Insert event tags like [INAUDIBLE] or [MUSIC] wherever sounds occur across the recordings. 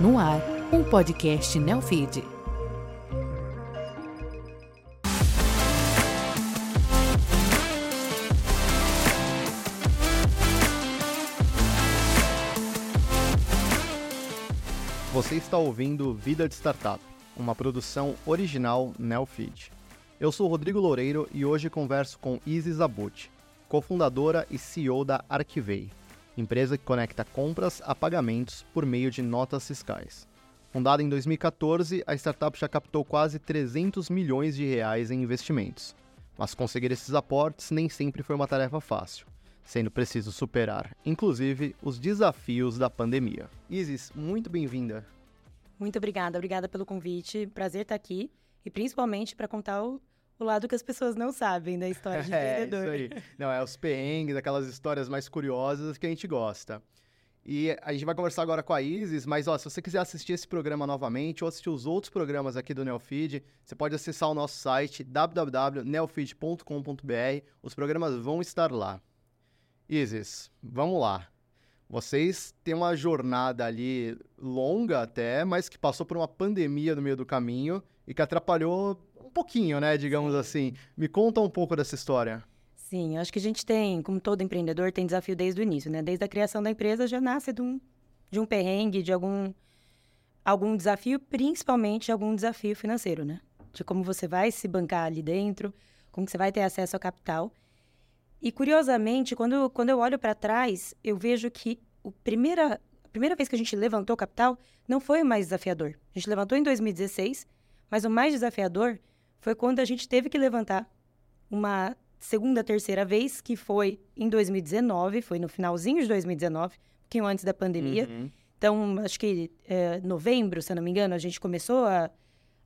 No ar, um podcast Neofeed. Você está ouvindo Vida de Startup, uma produção original Neofeed. Eu sou Rodrigo Loureiro e hoje converso com Isis Abut, cofundadora e CEO da Arquivei, empresa que conecta compras a pagamentos por meio de notas fiscais. Fundada em 2014, a startup já captou quase 300 milhões de reais em investimentos. Mas conseguir esses aportes nem sempre foi uma tarefa fácil, sendo preciso superar, inclusive, os desafios da pandemia. Isis, muito bem-vinda. Muito obrigada, obrigada pelo convite. Prazer estar aqui e principalmente para contar o, o, lado que as pessoas não sabem da história de [LAUGHS] é, empreendedor. Isso aí. Não, é os perrengues, aquelas histórias mais curiosas que a gente gosta. E a gente vai conversar agora com a Isis, mas ó, se você quiser assistir esse programa novamente ou assistir os outros programas aqui do Neofeed, você pode acessar o nosso site www.neofeed.com.br. Os programas vão estar lá. Isis, vamos lá. Vocês têm uma jornada ali longa até, mas que passou por uma pandemia no meio do caminho e que atrapalhou um pouquinho, né, digamos assim. Me conta um pouco dessa história. Sim, acho que a gente tem, como todo empreendedor, tem desafio desde o início, né? Desde a criação da empresa já nasce de um, de um perrengue, de algum, algum desafio, principalmente algum desafio financeiro, né? De como você vai se bancar ali dentro, como você vai ter acesso ao capital. E curiosamente, quando, quando eu olho para trás, eu vejo que o primeira, a primeira vez que a gente levantou capital não foi o mais desafiador. A gente levantou em 2016, mas o mais desafiador foi quando a gente teve que levantar uma segunda, terceira vez, que foi em 2019, foi no finalzinho de 2019, um pouquinho antes da pandemia. Uhum. Então, acho que é, novembro, se eu não me engano, a gente começou a,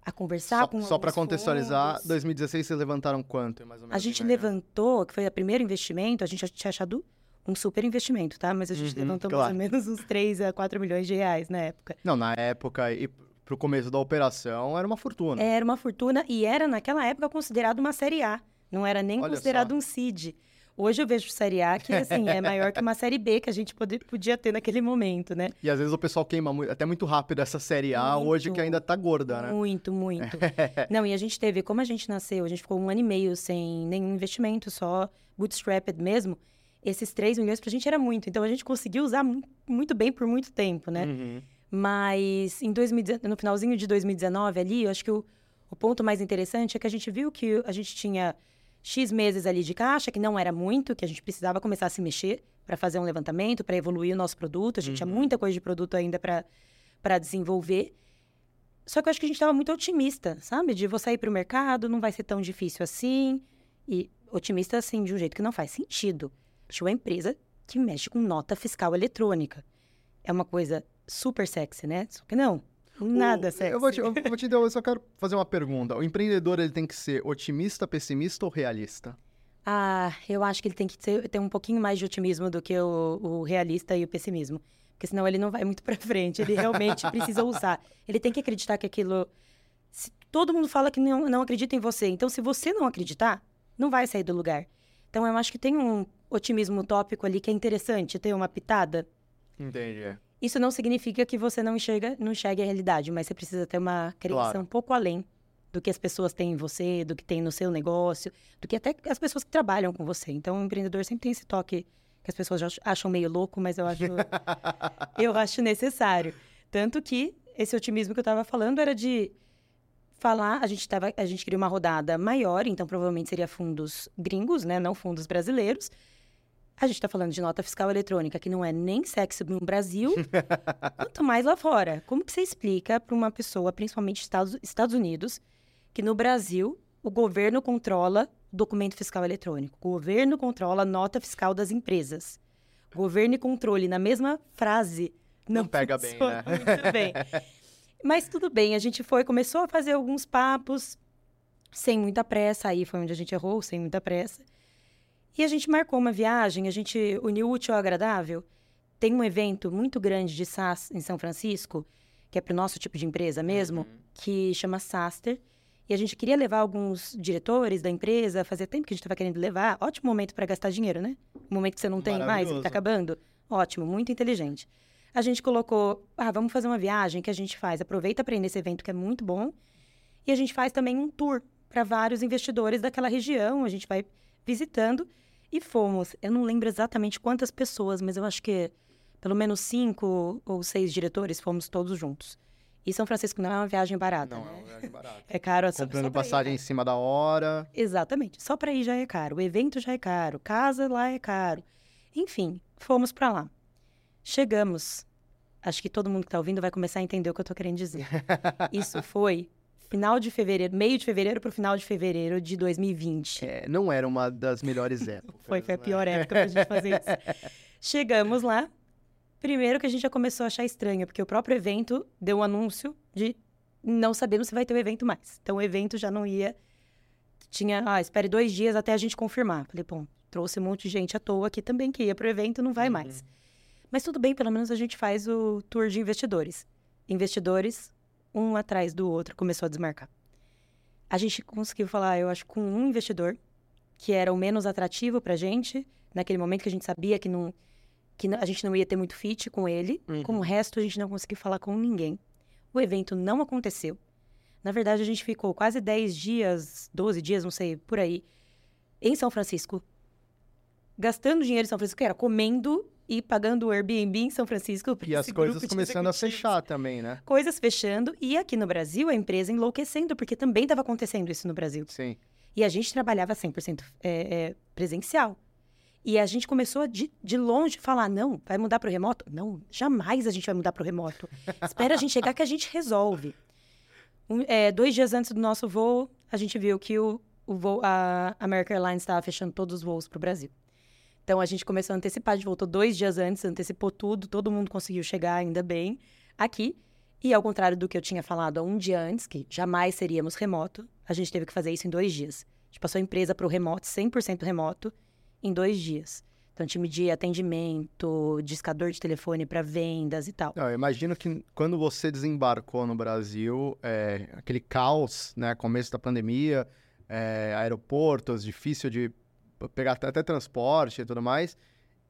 a conversar Só, com só para contextualizar, fundos. 2016 vocês levantaram quanto, mais ou menos? A gente levantou, que foi o primeiro investimento, a gente já tinha achado um super investimento, tá? Mas a gente Uhum, levantou claro. mais ou menos uns 3 a 4 milhões de reais na época. Não, na época e pro começo da operação era uma fortuna. Era uma fortuna e era, naquela época, considerado uma Série A. Não era nem Olha considerado só. um CID. Hoje eu vejo Série A que, assim, é maior que uma [LAUGHS] Série B que a gente pode- podia ter naquele momento, né? E às vezes o pessoal queima muito, até muito rápido essa série A, Muito. hoje que ainda tá gorda, né? Muito, muito. [LAUGHS] Não, e a gente teve, como a gente nasceu, a gente ficou um ano e meio sem nenhum investimento, só bootstrapped mesmo. Esses 3 milhões pra gente era muito. Então a gente conseguiu usar mu- muito bem por muito tempo, né? Uhum. Mas em 2019, no finalzinho de 2019 ali, eu acho que o, o ponto mais interessante é que a gente viu que a gente tinha X meses ali de caixa, que não era muito, que a gente precisava começar a se mexer para fazer um levantamento, para evoluir o nosso produto. A gente tinha muita coisa de produto ainda para desenvolver. Só que eu acho que a gente estava muito otimista, sabe? De vou sair para o mercado, não vai ser tão difícil assim. E otimista, assim, de um jeito que não faz sentido. Tinha uma empresa que mexe com nota fiscal eletrônica. É uma coisa super sexy, né? Só que não, nada O- sexy. Eu vou te, eu vou te dar, eu só quero fazer uma pergunta. O empreendedor ele tem que ser otimista, pessimista ou realista? Ah, eu acho que ele tem que ter, ter um pouquinho mais de otimismo do que o, o realista e o pessimismo. Porque senão ele não vai muito pra frente. Ele realmente precisa [LAUGHS] usar. Ele tem que acreditar que aquilo. se todo mundo fala que não, não acredita em você. Então, se você não acreditar, não vai sair do lugar. Então, eu acho que tem um otimismo utópico ali que é interessante ter uma pitada. Entendi. Isso não significa que você não enxerga, não enxergue a realidade, mas você precisa ter uma crença Claro. um pouco além do que as pessoas têm em você, do que tem no seu negócio, do que até as pessoas que trabalham com você. Então, o empreendedor sempre tem esse toque que as pessoas já acham meio louco, mas eu acho, [LAUGHS] eu acho necessário. Tanto que esse otimismo que eu estava falando era de falar, a gente tava, a gente queria uma rodada maior, então provavelmente seria fundos gringos, né, não fundos brasileiros. A gente está falando de nota fiscal eletrônica, que não é nem sexy no Brasil, [LAUGHS] quanto mais lá fora. Como que você explica para uma pessoa, principalmente Estados, Estados Unidos, que no Brasil o governo controla documento fiscal eletrônico, o governo controla a nota fiscal das empresas, governo e controle na mesma frase não, Não pega bem, né? Muito bem. [LAUGHS] Mas tudo bem, a gente foi, começou a fazer alguns papos sem muita pressa, aí foi onde a gente errou, sem muita pressa. E a gente marcou uma viagem, a gente uniu o útil ao agradável. Tem um evento muito grande de SaaS em São Francisco, que é para o nosso tipo de empresa mesmo, que chama SaaSter. E a gente queria levar alguns diretores da empresa, fazia tempo que a gente estava querendo levar. Ótimo momento para gastar dinheiro, né? Um momento que você não tem mais, que está acabando. Ótimo, muito inteligente. a gente colocou, ah, vamos fazer uma viagem que a gente faz, aproveita para ir nesse evento que é muito bom, e a gente faz também um tour para vários investidores daquela região, a gente vai visitando e fomos. Eu não lembro exatamente quantas pessoas, mas eu acho que pelo menos cinco ou seis diretores fomos todos juntos. E São Francisco não é uma viagem barata. Não, né? é uma viagem barata. É caro. só- Comprando só pra ir, passagem né? em cima da hora. Exatamente. Só para ir já é caro. O evento já é caro. Casa lá é caro. Enfim, fomos para lá. Chegamos. Acho que todo mundo que tá ouvindo vai começar a entender o que eu tô querendo dizer. [LAUGHS] Isso foi final de fevereiro, meio de fevereiro pro final de fevereiro de 2020. É, não era uma das melhores [LAUGHS] épocas. Foi, foi a né? pior época pra gente fazer isso. [LAUGHS] Chegamos lá. Primeiro que a gente já começou a achar estranho, porque o próprio evento deu um anúncio de não sabemos se vai ter o evento mais. Então o evento já não ia. Tinha, ah, espere dois dias até a gente confirmar. Falei, bom, trouxe um monte de gente à toa aqui também que ia pro evento, não vai mais. Mas tudo bem, pelo menos a gente faz o tour de investidores. Investidores, um atrás do outro, começou a desmarcar. A gente conseguiu falar, eu acho, com um investidor, que era o menos atrativo pra gente, naquele momento que a gente sabia que, não, que a gente não ia ter muito fit com ele. Uhum. Com o resto, a gente não conseguiu falar com ninguém. O evento não aconteceu. Na verdade, a gente ficou quase 10 dias, 12 dias, não sei, por aí, em São Francisco, gastando dinheiro em São Francisco, que era comendo e pagando o Airbnb em São Francisco. E as coisas começando a fechar também, né? Coisas fechando. E aqui no Brasil, a empresa enlouquecendo, porque também estava acontecendo isso no Brasil. Sim. E a gente trabalhava 100% é, é, presencial. E a gente começou a, de, de longe falar: não, vai mudar para o remoto? Não, jamais a gente vai mudar para o remoto. Espera a gente chegar que a gente resolve. Um, é, dois dias antes do nosso voo, a gente viu que o, o voo, a American Airlines estava fechando todos os voos para o Brasil. Então a gente começou a antecipar, a gente voltou dois dias antes, antecipou tudo, todo mundo conseguiu chegar ainda bem aqui. E ao contrário do que eu tinha falado há um dia antes, que jamais seríamos remoto, a gente teve que fazer isso em dois dias. A gente passou a empresa para o remoto, 100% remoto, em dois dias. Então, time de atendimento, discador de telefone para vendas e tal. Eu imagino que quando você desembarcou no Brasil, é, aquele caos, né? Começo da pandemia, é, aeroportos, difícil de pegar até, transporte e tudo mais,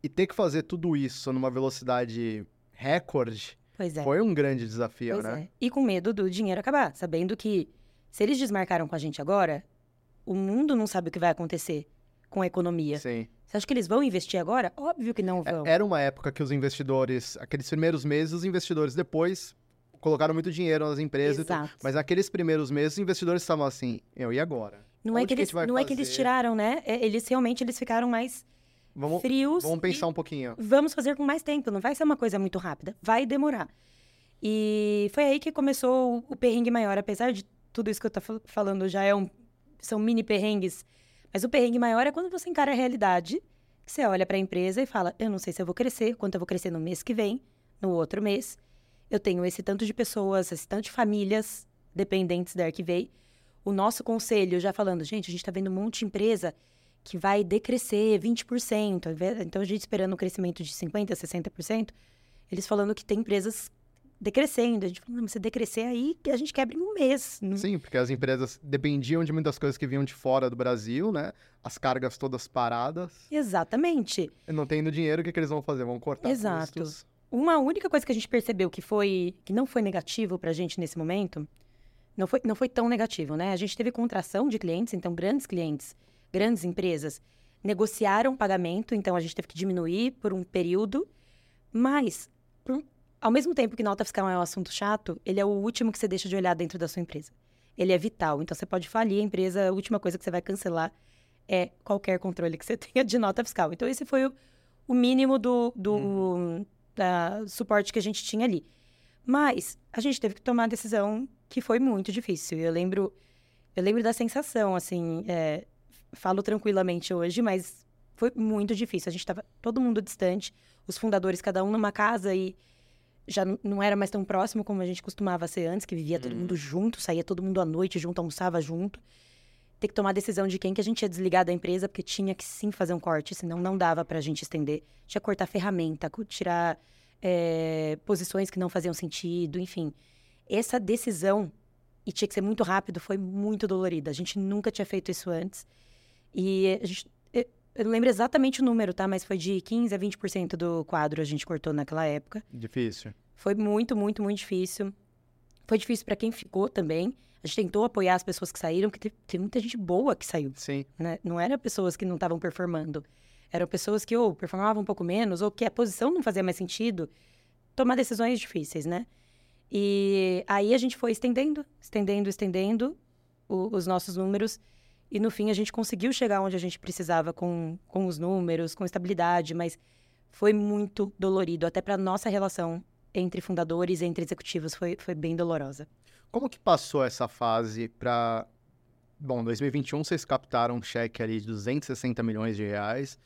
e ter que fazer tudo isso numa velocidade recorde, Pois é. foi um grande desafio, Pois né? é. E com medo do dinheiro acabar, sabendo que se eles desmarcaram com a gente agora, o mundo não sabe o que vai acontecer com a economia. Sim. Você acha que eles vão investir agora? Óbvio que não É- vão. Era uma época que os investidores, aqueles primeiros meses, os investidores depois colocaram muito dinheiro nas empresas. Exato. mas naqueles primeiros meses os investidores estavam assim, eu e agora? Não, é que, que eles, não é que eles tiraram, né? É, Eles realmente eles ficaram mais Vamos, frios. vamos pensar um pouquinho. vamos fazer com mais tempo, não vai ser uma coisa muito rápida, vai demorar. E foi aí que começou o, perrengue maior, apesar de tudo isso que eu tô fal- falando já é um, são mini perrengues, mas o perrengue maior é quando você encara a realidade, que você olha para a empresa e fala, eu não sei se eu vou crescer, quanto eu vou crescer no mês que vem, no outro mês. Eu tenho esse tanto de pessoas, esse tanto de famílias dependentes da Arquivei. O nosso conselho já falando, gente, a gente está vendo um monte de empresa que vai decrescer 20%. ao invés- Então, a gente esperando um crescimento de 50%, 60%, eles falando que tem empresas decrescendo. A gente falou, mas se decrescer aí, a gente quebra em um mês. Não- Sim, porque as empresas dependiam de muitas coisas que vinham de fora do Brasil, né? As cargas todas paradas. Exatamente. E não tendo dinheiro, o que, que eles vão fazer? Vão cortar Exato. custos. Uma única coisa que a gente percebeu que foi que não foi negativo pra gente nesse momento, não foi, não foi tão negativo, né? A gente teve contração de clientes, então grandes clientes, grandes empresas negociaram pagamento, então a gente teve que diminuir por um período, mas ao mesmo tempo que nota fiscal é um assunto chato, ele é o último que você deixa de olhar dentro da sua empresa. Ele é vital, então você pode falir a empresa, a última coisa que você vai cancelar é qualquer controle que você [LAUGHS] tenha de nota fiscal. Então esse foi o, o mínimo do, do da suporte que a gente tinha ali. Mas a gente teve que tomar uma decisão que foi muito difícil. Eu lembro, eu lembro da sensação, assim, é, falo tranquilamente hoje, mas foi muito difícil. A gente estava todo mundo distante, os fundadores cada um numa casa e já não era mais tão próximo como a gente costumava ser antes, que vivia todo mundo junto, saía todo mundo à noite junto, almoçava junto. Ter que tomar a decisão de quem que a gente ia desligar da empresa, porque tinha que sim fazer um corte, senão não dava pra gente estender. Tinha que cortar ferramenta, tirar é, posições que não faziam sentido, enfim. Essa decisão, e tinha que ser muito rápido, foi muito dolorida. A gente nunca tinha feito isso antes. E a gente, eh, eu não lembro exatamente o número, tá? Mas foi de 15 a 20% do quadro a gente cortou naquela época. Difícil. Foi muito, muito, muito difícil. Foi difícil para quem ficou também. A gente tentou apoiar as pessoas que saíram, porque teve, teve muita gente boa que saiu. Sim. Né? Não eram pessoas que não estavam performando. Eram pessoas que ou performavam um pouco menos, ou que a posição não fazia mais sentido. Tomar decisões difíceis, né? E aí a gente foi estendendo, estendendo, estendendo o, os nossos números. E no fim a gente conseguiu chegar onde a gente precisava com, com os números, com estabilidade, mas foi muito dolorido, até para nossa relação entre fundadores, entre executivos, foi, foi bem dolorosa. Como que passou essa fase para. Bom, 2021 vocês captaram um cheque ali de 260 milhões de reais.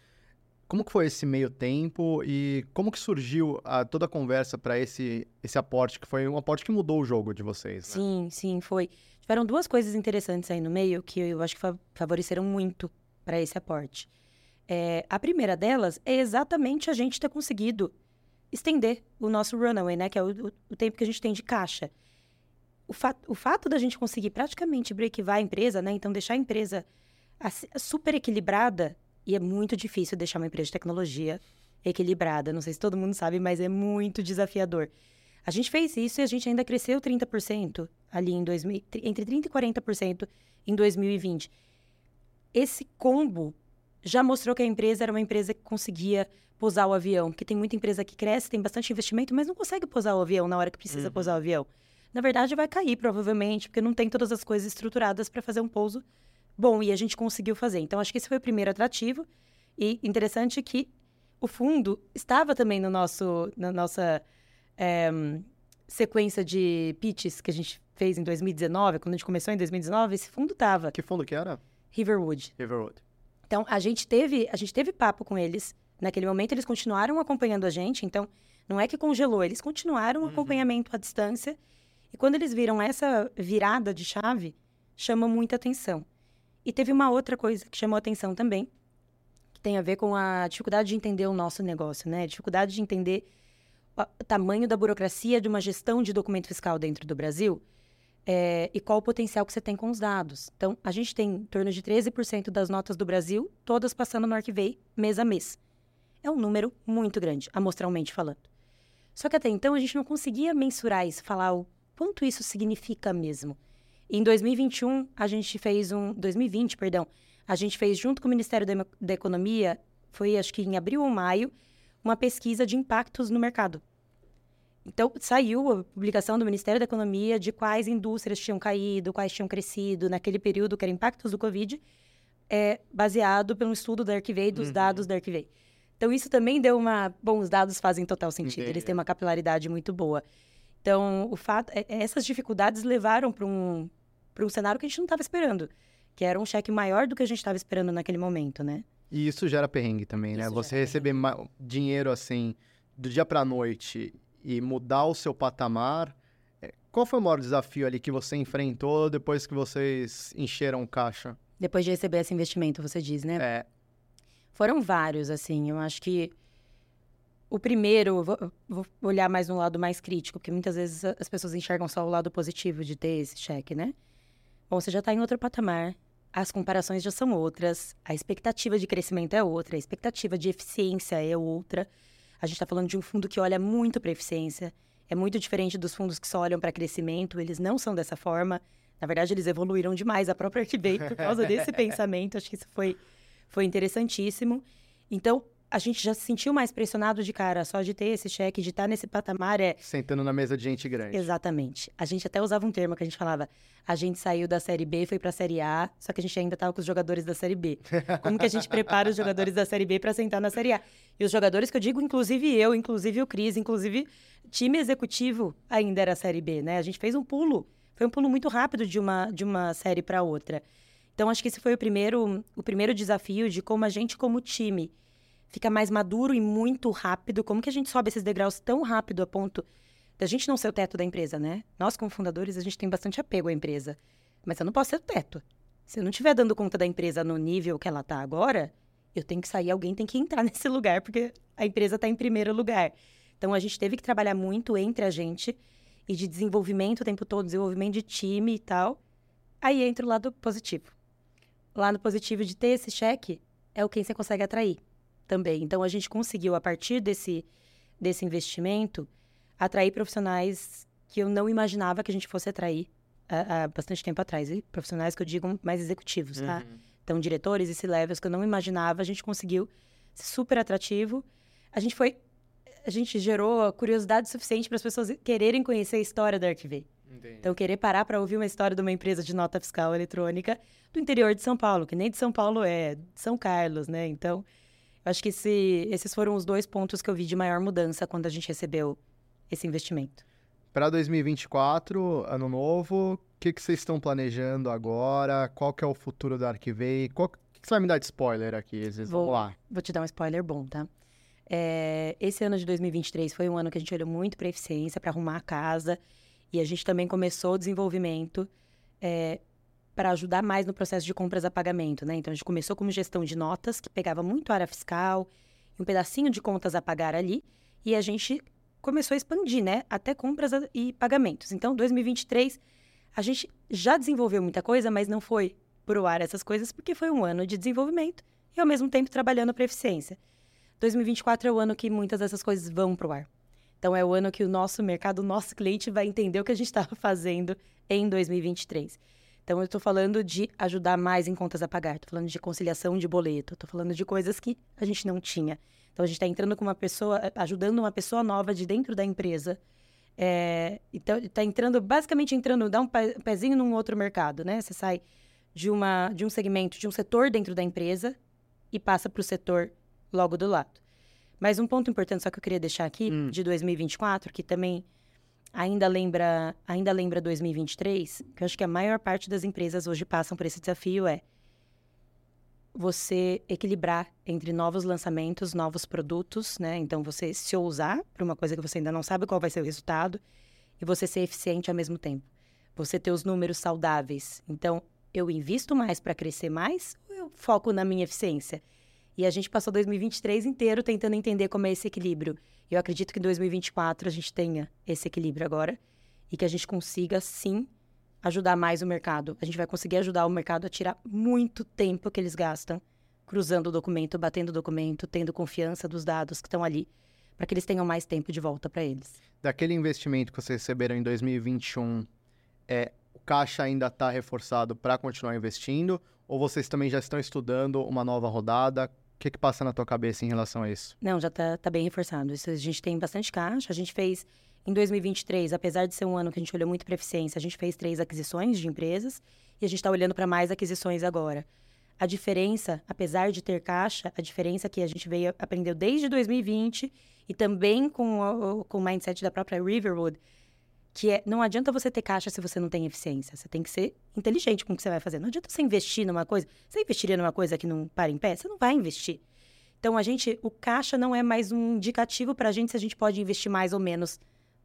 Como que foi esse meio tempo e como que surgiu a, toda a conversa para esse, esse aporte, que foi um aporte que mudou o jogo de vocês, né? Sim, sim, foi. Tiveram duas coisas interessantes aí no meio que eu acho que favoreceram muito para esse aporte. É, a primeira delas é exatamente a gente ter conseguido estender o nosso runaway, né? Que é o, o tempo que a gente tem de caixa. O, fa o fato da gente conseguir praticamente breakivar a empresa, né? Então, deixar a empresa super equilibrada e é muito difícil deixar uma empresa de tecnologia equilibrada. Não sei se todo mundo sabe, mas é muito desafiador. A gente fez isso e a gente ainda cresceu 30% ali em 2000, entre 30% e 40% em 2020. Esse combo já mostrou que a empresa era uma empresa que conseguia pousar o avião. Porque tem muita empresa que cresce, tem bastante investimento, mas não consegue pousar o avião na hora que precisa uhum. pousar o avião. Na verdade, vai cair, provavelmente, porque não tem todas as coisas estruturadas para fazer um pouso bom e a gente conseguiu fazer. Então, acho que esse foi o primeiro atrativo. E interessante que o fundo estava também no nosso, na nossa é, sequência de pitches que a gente fez em 2019, quando a gente começou em 2019, esse fundo estava. Que fundo que era? Riverwood. Riverwood. Então, a gente teve, a gente teve papo com eles. Naquele momento, eles continuaram acompanhando a gente. Então, não é que congelou, eles continuaram o uhum. acompanhamento à distância. E quando eles viram essa virada de chave, chama muita atenção. E teve uma outra coisa que chamou atenção também, que tem a ver com a dificuldade de entender o nosso negócio, né? Dificuldade de entender o tamanho da burocracia de uma gestão de documento fiscal dentro do Brasil é, e qual o potencial que você tem com os dados. Então, a gente tem em torno de 13% das notas do Brasil, todas passando no Arquivei mês a mês. É um número muito grande, amostralmente falando. Só que até então a gente não conseguia mensurar isso, falar o quanto isso significa mesmo. Em 2021, a gente fez um. 2020, perdão. A gente fez, junto com o Ministério da, da Economia, foi acho que em abril ou maio, uma pesquisa de impactos no mercado. Então, saiu a publicação do Ministério da Economia de quais indústrias tinham caído, quais tinham crescido naquele período, que era impactos do Covid, é, baseado pelo estudo da Arquivei, dos uhum. dados da Arquivei. Então, isso também deu uma... Bom, os dados fazem total sentido, Entendi. eles têm uma capilaridade muito boa. Então, o fato... É, essas dificuldades levaram para um, para um cenário que a gente não estava esperando, que era um cheque maior do que a gente estava esperando naquele momento, né? E isso gera perrengue também, né? Você receber dinheiro assim do dia para noite e mudar o seu patamar. É, qual foi o maior desafio ali que você enfrentou depois que vocês encheram caixa? Depois de receber esse investimento, você diz, né? É. Foram vários, assim. Eu acho que o primeiro, vou, vou, olhar mais no lado mais crítico, porque muitas vezes as pessoas enxergam só o lado positivo de ter esse cheque, né? Bom, você já está em outro patamar, as comparações já são outras, a expectativa de crescimento é outra, a expectativa de eficiência é outra. A gente está falando de um fundo que olha muito para eficiência, é muito diferente dos fundos que só olham para crescimento, eles não são dessa forma. Na verdade, eles evoluíram demais a própria Arquibay por causa desse [LAUGHS] pensamento. Acho que isso foi, foi interessantíssimo. Então, a gente já se sentiu mais pressionado de cara, só de ter esse cheque, de estar nesse patamar é. Sentando na mesa de gente grande. Exatamente. A gente até usava um termo que a gente falava: a gente saiu da série B, foi para a série A, só que a gente ainda estava com os jogadores da série B. [LAUGHS] Como que a gente prepara os jogadores da série B para sentar na série A? E os jogadores que eu digo, inclusive eu, inclusive o Cris, inclusive time executivo ainda era a série B, né? A gente fez um pulo. Foi um pulo muito rápido de uma, de uma série para outra. Então, acho que esse foi o primeiro, o primeiro desafio de como a gente, como time, fica mais maduro e muito rápido. Como que a gente sobe esses degraus tão rápido a ponto da gente não ser o teto da empresa, né? Nós, como fundadores, a gente tem bastante apego à empresa. Mas eu não posso ser o teto. Se eu não estiver dando conta da empresa no nível que ela está agora, eu tenho que sair, alguém tem que entrar [LAUGHS] nesse lugar, porque a empresa está em primeiro lugar. Então, a gente teve que trabalhar muito entre a gente e de desenvolvimento o tempo todo, desenvolvimento de time e tal. Aí entra o lado positivo. O lado positivo de ter esse cheque é o quem você consegue atrair também. Então, a gente conseguiu, a partir desse, desse investimento, atrair profissionais que eu não imaginava que a gente fosse atrair há, há bastante tempo atrás. E profissionais que eu digo mais executivos, tá? Uhum. Então, diretores e C-levels que eu não imaginava, a gente conseguiu ser super atrativo. A gente foi... A gente gerou curiosidade suficiente para as pessoas quererem conhecer a história da Arquivei. Então, querer parar para ouvir uma história de uma empresa de nota fiscal eletrônica do interior de São Paulo, que nem de São Paulo é, de São Carlos, né? Então, acho que esse, esses foram os dois pontos que eu vi de maior mudança quando a gente recebeu esse investimento. Para 2024, ano novo, o que, que vocês estão planejando agora? Qual que é o futuro da Arquivei? Qual... O que, você vai me dar de spoiler aqui? Vou- Vamos lá. Vou te dar um spoiler bom, tá? É, esse ano de 2023 foi um ano que a gente olhou muito para eficiência, para arrumar a casa. E a gente também começou o desenvolvimento para ajudar mais no processo de compras a pagamento, né? Então, a gente começou como gestão de notas, que pegava muito área fiscal um pedacinho de contas a pagar ali. E a gente começou a expandir, né? Até compras e pagamentos. Então, 2023, a gente já desenvolveu muita coisa, mas não foi pro ar essas coisas, porque foi um ano de desenvolvimento e, ao mesmo tempo, trabalhando para eficiência. 2024 é o ano que muitas dessas coisas vão pro ar. Então, é o ano que o nosso mercado, o nosso cliente vai entender o que a gente estava fazendo em 2023. Então, eu estou falando de ajudar mais em contas a pagar, estou falando de conciliação de boleto, estou falando de coisas que a gente não tinha. Então, a gente está entrando com uma pessoa, ajudando uma pessoa nova de dentro da empresa. É, então, está entrando, basicamente entrando, dá um pe- pezinho num outro mercado, né? Você sai de, uma, de um segmento, de um setor dentro da empresa e passa para o setor logo do lado. Mas um ponto importante só que eu queria deixar aqui, Hum. de 2024, que também ainda lembra, ainda lembra 2023, que eu acho que a maior parte das empresas hoje passam por esse desafio é você equilibrar entre novos lançamentos, novos produtos, né? Então você se ousar para uma coisa que você ainda não sabe qual vai ser o resultado e você ser eficiente ao mesmo tempo. Você ter os números saudáveis. Então, eu invisto mais para crescer mais ou eu foco na minha eficiência? E a gente passou 2023 inteiro tentando entender como é esse equilíbrio. Eu acredito que em 2024 a gente tenha esse equilíbrio agora e que a gente consiga, sim, ajudar mais o mercado. A gente vai conseguir ajudar o mercado a tirar muito tempo que eles gastam cruzando o documento, batendo o documento, tendo confiança dos dados que estão ali, para que eles tenham mais tempo de volta para eles. Daquele investimento que vocês receberam em 2021, é, o caixa ainda está reforçado para continuar investindo? Ou vocês também já estão estudando uma nova rodada? O que, que passa na tua cabeça em relação a isso? Não, já tá, tá bem reforçado. Isso, a gente tem bastante caixa. A gente fez, em 2023, apesar de ser um ano que a gente olhou muito para eficiência, a gente fez três aquisições de empresas e a gente está olhando para mais aquisições agora. A diferença, apesar de ter caixa, a diferença que a gente veio aprendeu desde 2020 e também com o, com o mindset da própria Riverwood, que é não adianta você ter caixa se você não tem eficiência. Você tem que ser inteligente com o que você vai fazer. Não adianta você investir numa coisa. Você investiria numa coisa que não para em pé? Você não vai investir. Então, a gente, o caixa não é mais um indicativo para a gente se a gente pode investir mais ou menos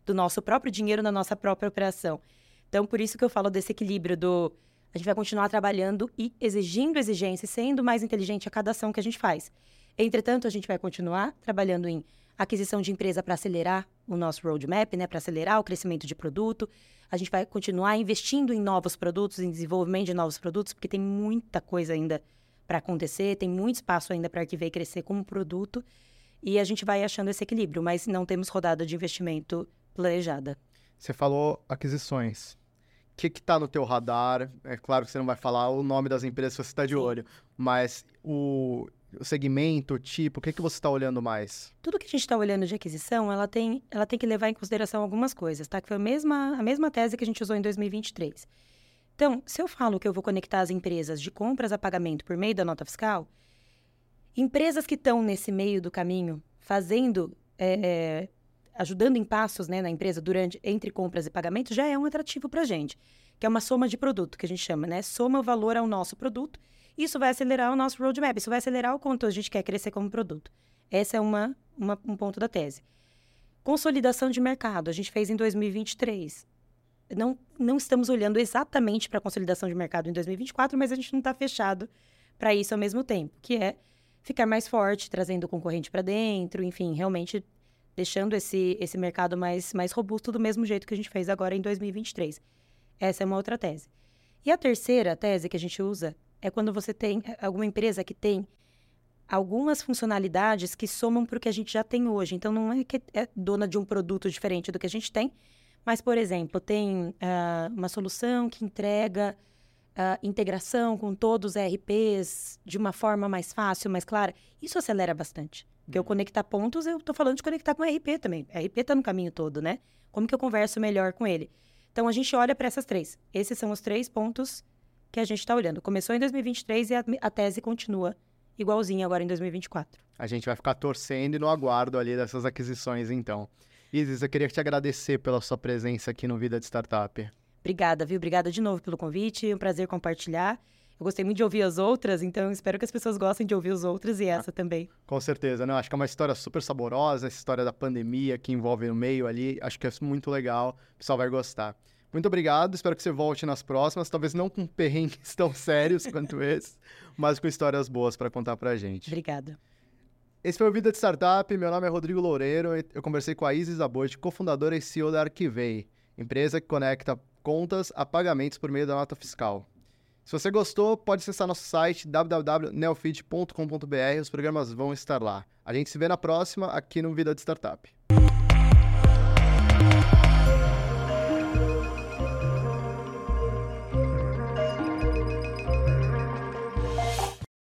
do nosso próprio dinheiro na nossa própria operação. Então, por isso que eu falo desse equilíbrio do a gente vai continuar trabalhando e exigindo exigência, e sendo mais inteligente a cada ação que a gente faz. Entretanto, a gente vai continuar trabalhando em aquisição de empresa para acelerar o nosso roadmap, né, para acelerar o crescimento de produto. A gente vai continuar investindo em novos produtos, em desenvolvimento de novos produtos, porque tem muita coisa ainda para acontecer, tem muito espaço ainda para a Arquivei crescer como produto. E a gente vai achando esse equilíbrio, mas não temos rodada de investimento planejada. Você falou aquisições. O que está no teu radar? É claro que você não vai falar o nome das empresas que você está de olho, mas o, o segmento, tipo, o que, que você está olhando mais? Tudo que a gente está olhando de aquisição, ela tem, ela tem que levar em consideração algumas coisas, tá? Que foi a mesma, a mesma tese que a gente usou em 2023. Então, se eu falo que eu vou conectar as empresas de compras a pagamento por meio da nota fiscal, empresas que estão nesse meio do caminho, fazendo, é, é, ajudando em passos né, na empresa durante entre compras e pagamentos, já é um atrativo para a gente, que é uma soma de produto, que a gente chama, né? Soma o valor ao nosso produto. Isso vai acelerar o nosso roadmap, isso vai acelerar o quanto a gente quer crescer como produto. Essa é uma, uma- um ponto da tese. Consolidação de mercado, a gente fez em 2023. Não, não estamos olhando exatamente para a consolidação de mercado em 2024, mas a gente não está fechado para isso ao mesmo tempo, que é ficar mais forte, trazendo o concorrente para dentro, enfim, realmente deixando esse, esse mercado mais, mais robusto do mesmo jeito que a gente fez agora em 2023. Essa é uma outra tese. E a terceira tese que a gente usa é quando você tem alguma empresa que tem algumas funcionalidades que somam para o que a gente já tem hoje. Então, não é que é dona de um produto diferente do que a gente tem, mas, por exemplo, tem uh, uma solução que entrega uh, integração com todos os ERPs de uma forma mais fácil, mais clara. Isso acelera bastante. Porque eu uhum. conectar pontos, eu estou falando de conectar com o ERP também. O ERP está no caminho todo, né? Como que eu converso melhor com ele? Então, a gente olha para essas três. Esses são os três pontos que a gente está olhando. Começou em 2023 e a, a tese continua igualzinha agora em 2024. A gente vai ficar torcendo e no aguardo ali dessas aquisições, então. Isis, eu queria te agradecer pela sua presença aqui no Vida de Startup. Obrigada, viu? Obrigada de novo pelo convite. É um prazer compartilhar. Eu gostei muito de ouvir as outras, então espero que as pessoas gostem de ouvir os outros e essa ah, também. Com certeza, né? Acho que é uma história super saborosa, essa história da pandemia que envolve no meio ali. Acho que é muito legal, o pessoal vai gostar. Muito obrigado, espero que você volte nas próximas, talvez não com perrengues tão sérios quanto esse, [LAUGHS] mas com histórias boas para contar pra gente. Obrigada. Esse foi o Vida de Startup. Meu nome é Rodrigo Loureiro. Eu conversei com a Isis Abot, cofundadora e CEO da Arquivei, empresa que conecta contas a pagamentos por meio da nota fiscal. Se você gostou, pode acessar nosso site www.neofeed.com.br. Os programas vão estar lá. A gente se vê na próxima aqui no Vida de Startup.